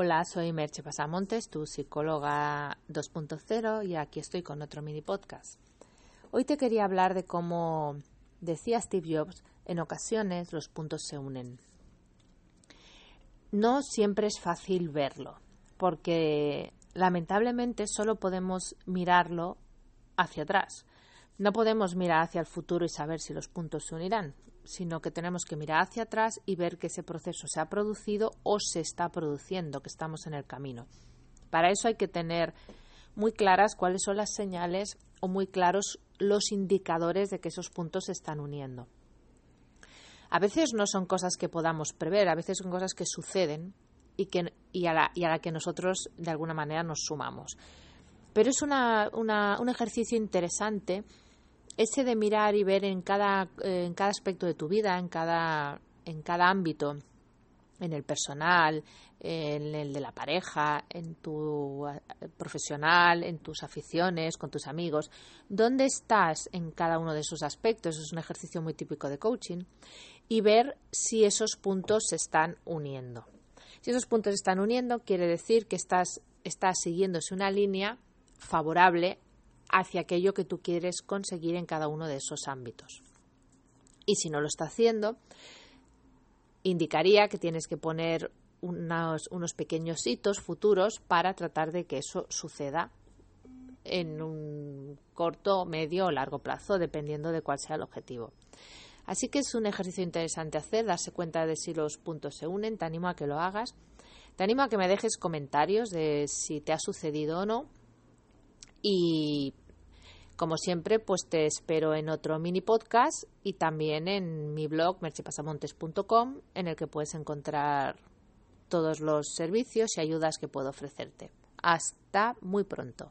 Hola, soy Merche Pasamontes, tu psicóloga 2.0 y aquí estoy con otro mini podcast. Hoy te quería hablar de cómo decía Steve Jobs, en ocasiones los puntos se unen. No siempre es fácil verlo, porque lamentablemente solo podemos mirarlo hacia atrás. No podemos mirar hacia el futuro y saber si los puntos se unirán sino que tenemos que mirar hacia atrás y ver que ese proceso se ha producido o se está produciendo, que estamos en el camino. Para eso hay que tener muy claras cuáles son las señales o muy claros los indicadores de que esos puntos se están uniendo. A veces no son cosas que podamos prever, a veces son cosas que suceden y, que, y, a, la, y a la que nosotros de alguna manera nos sumamos. Pero es una, un ejercicio interesante ese de mirar y ver en cada, eh, en cada aspecto de tu vida, en cada, en cada ámbito, en el personal, en el de la pareja, en tu eh, profesional, en tus aficiones, con tus amigos, dónde estás en cada uno de esos aspectos, es un ejercicio muy típico de coaching, y ver si esos puntos se están uniendo. Si esos puntos se están uniendo, quiere decir que estás, estás siguiéndose una línea favorable hacia aquello que tú quieres conseguir en cada uno de esos ámbitos. Y si no lo está haciendo, indicaría que tienes que poner unos, unos pequeños hitos futuros para tratar de que eso suceda en un corto, medio o largo plazo, dependiendo de cuál sea el objetivo. Así que es un ejercicio interesante hacer, darse cuenta de si los puntos se unen. Te animo a que lo hagas. Te animo a que me dejes comentarios de si te ha sucedido o no y como siempre, pues te espero en otro mini podcast y también en mi blog merchepasamontes.com en el que puedes encontrar todos los servicios y ayudas que puedo ofrecerte. Hasta muy pronto.